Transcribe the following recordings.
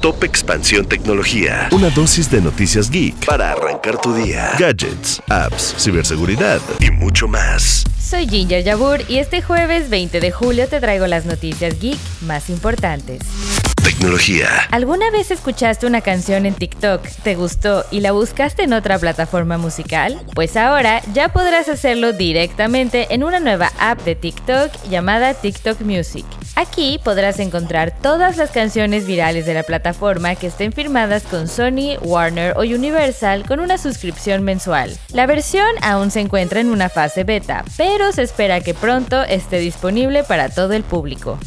Top Expansión Tecnología. Una dosis de noticias geek para arrancar tu día. Gadgets, apps, ciberseguridad y mucho más. Soy Ginger Yabur y este jueves 20 de julio te traigo las noticias geek más importantes. Tecnología. ¿Alguna vez escuchaste una canción en TikTok, te gustó y la buscaste en otra plataforma musical? Pues ahora ya podrás hacerlo directamente en una nueva app de TikTok llamada TikTok Music. Aquí podrás encontrar todas las canciones virales de la plataforma que estén firmadas con Sony, Warner o Universal con una suscripción mensual. La versión aún se encuentra en una fase beta, pero se espera que pronto esté disponible para todo el público.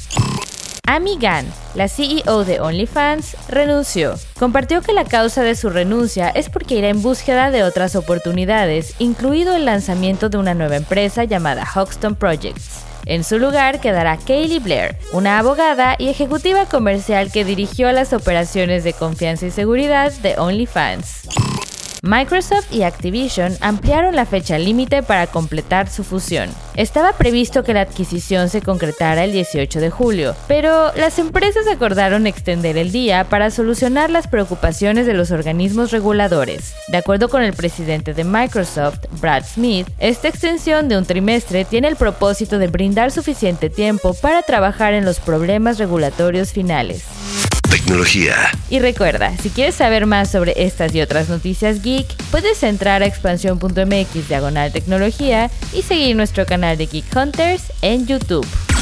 Amy Gann, la CEO de OnlyFans, renunció. Compartió que la causa de su renuncia es porque irá en búsqueda de otras oportunidades, incluido el lanzamiento de una nueva empresa llamada Hoxton Projects. En su lugar quedará Kaylee Blair, una abogada y ejecutiva comercial que dirigió las operaciones de confianza y seguridad de OnlyFans. Microsoft y Activision ampliaron la fecha límite para completar su fusión. Estaba previsto que la adquisición se concretara el 18 de julio, pero las empresas acordaron extender el día para solucionar las preocupaciones de los organismos reguladores. De acuerdo con el presidente de Microsoft, Brad Smith, esta extensión de un trimestre tiene el propósito de brindar suficiente tiempo para trabajar en los problemas regulatorios finales. Y recuerda, si quieres saber más sobre estas y otras noticias geek, puedes entrar a expansión.mx diagonal tecnología y seguir nuestro canal de Geek Hunters en YouTube.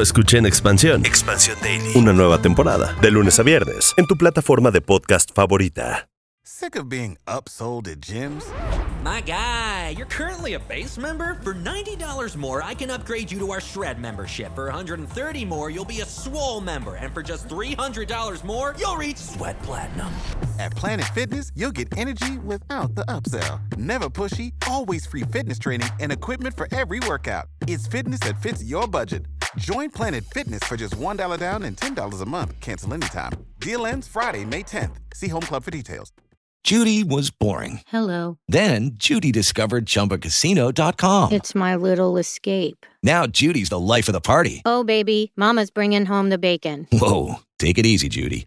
escuché en Expansión. Expansión Daily. Una nueva temporada, de lunes a viernes, en tu plataforma de podcast favorita. Sick of being upsold at gyms? My guy, you're currently a base member. For $90 more, I can upgrade you to our Shred membership. For $130 more, you'll be a Swole member. And for just $300 more, you'll reach Sweat Platinum. At Planet Fitness, you'll get energy without the upsell. Never pushy, always free fitness training and equipment for every workout. It's fitness that fits your budget. Join Planet Fitness for just $1 down and $10 a month. Cancel anytime. Deal ends Friday, May 10th. See Home Club for details. Judy was boring. Hello. Then Judy discovered ChumbaCasino.com. It's my little escape. Now Judy's the life of the party. Oh, baby, Mama's bringing home the bacon. Whoa, take it easy, Judy.